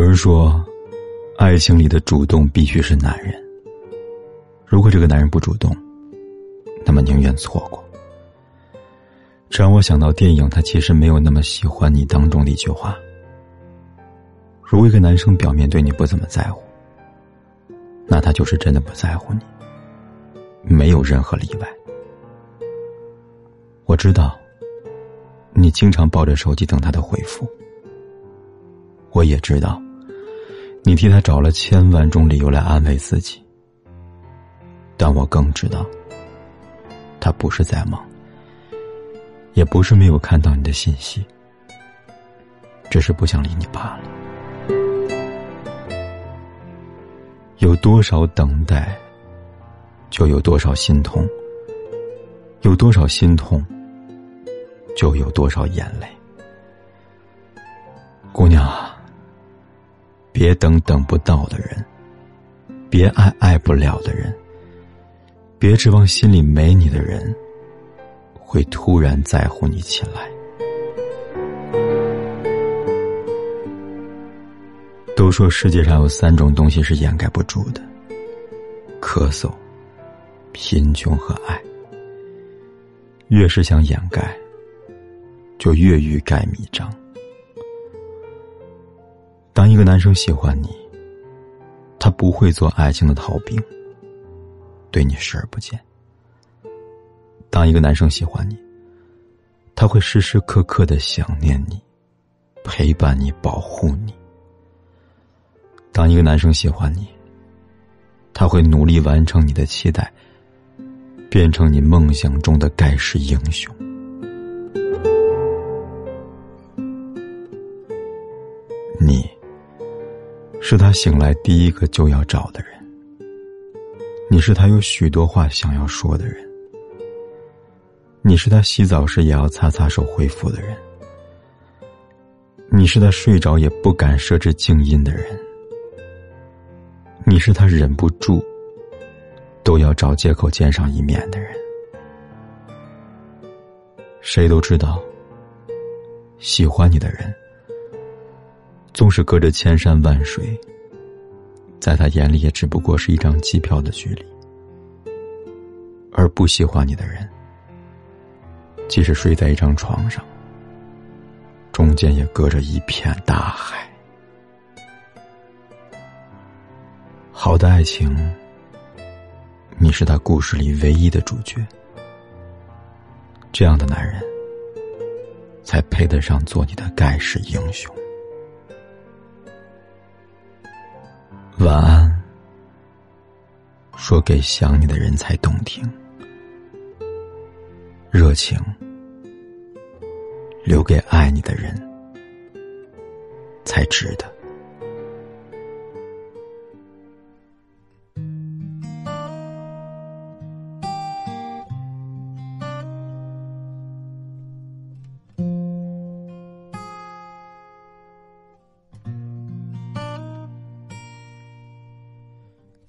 有人说，爱情里的主动必须是男人。如果这个男人不主动，那么宁愿错过。这让我想到电影《他其实没有那么喜欢你》当中的一句话：如果一个男生表面对你不怎么在乎，那他就是真的不在乎你，没有任何例外。我知道，你经常抱着手机等他的回复。我也知道，你替他找了千万种理由来安慰自己，但我更知道，他不是在忙，也不是没有看到你的信息，只是不想理你罢了。有多少等待，就有多少心痛；有多少心痛，就有多少眼泪。姑娘啊！别等等不到的人，别爱爱不了的人，别指望心里没你的人会突然在乎你起来。都说世界上有三种东西是掩盖不住的：咳嗽、贫穷和爱。越是想掩盖，就越欲盖弥彰。当一个男生喜欢你，他不会做爱情的逃兵，对你视而不见。当一个男生喜欢你，他会时时刻刻的想念你，陪伴你，保护你。当一个男生喜欢你，他会努力完成你的期待，变成你梦想中的盖世英雄。是他醒来第一个就要找的人。你是他有许多话想要说的人。你是他洗澡时也要擦擦手回复的人。你是他睡着也不敢设置静音的人。你是他忍不住都要找借口见上一面的人。谁都知道，喜欢你的人。纵使隔着千山万水，在他眼里也只不过是一张机票的距离；而不喜欢你的人，即使睡在一张床上，中间也隔着一片大海。好的爱情，你是他故事里唯一的主角，这样的男人，才配得上做你的盖世英雄。晚安，说给想你的人才动听。热情，留给爱你的人才值得。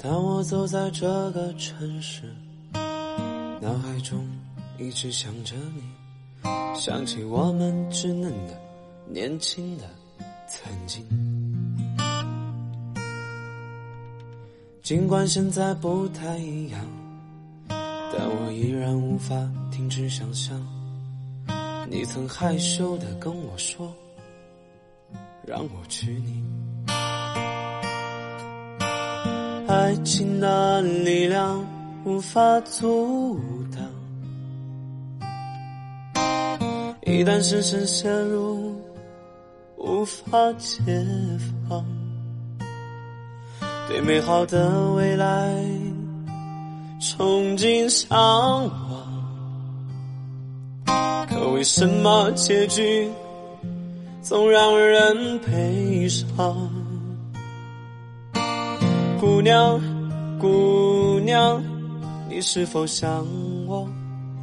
当我走在这个城市，脑海中一直想着你，想起我们稚嫩的、年轻的曾经。尽管现在不太一样，但我依然无法停止想象，你曾害羞的跟我说，让我娶你。爱情的力量无法阻挡，一旦深深陷入，无法解放。对美好的未来憧憬向往，可为什么结局总让人悲伤。姑娘，姑娘，你是否像我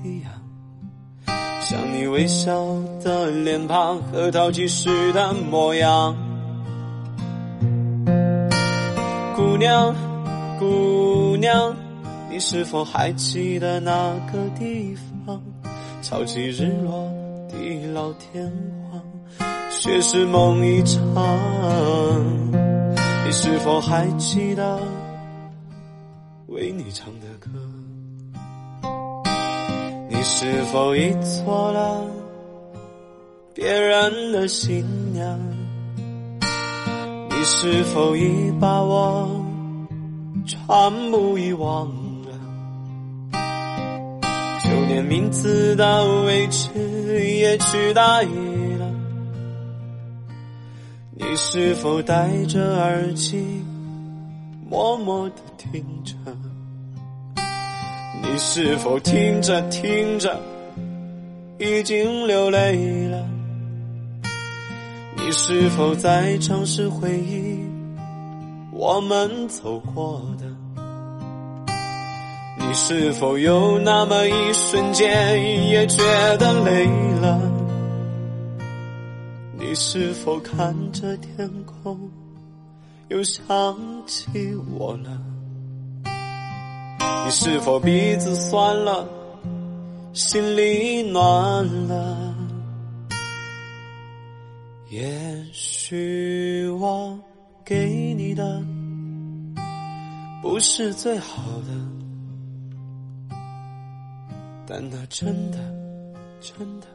一样，像你微笑的脸庞和淘气时的模样？姑娘，姑娘，你是否还记得那个地方？潮起日落，地老天荒，却是梦一场。你是否还记得为你唱的歌？你是否已做了别人的新娘？你是否已把我全部遗忘了？就连名字的位置也取代。你是否戴着耳机，默默的听着？你是否听着听着已经流泪了？你是否在尝试回忆我们走过的？你是否有那么一瞬间也觉得累了？你是否看着天空又想起我了？你是否鼻子酸了，心里暖了？也许我给你的不是最好的，但那真的真的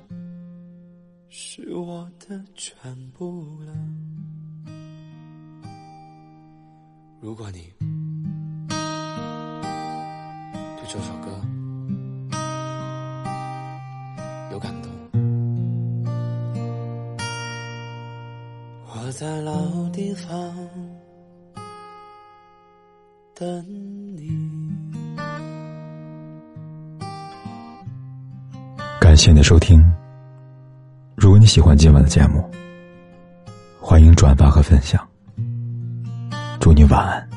是我的全部了。如果你对这首歌有感动。我在老地方等你。感谢你的收听。如果你喜欢今晚的节目，欢迎转发和分享。祝你晚安。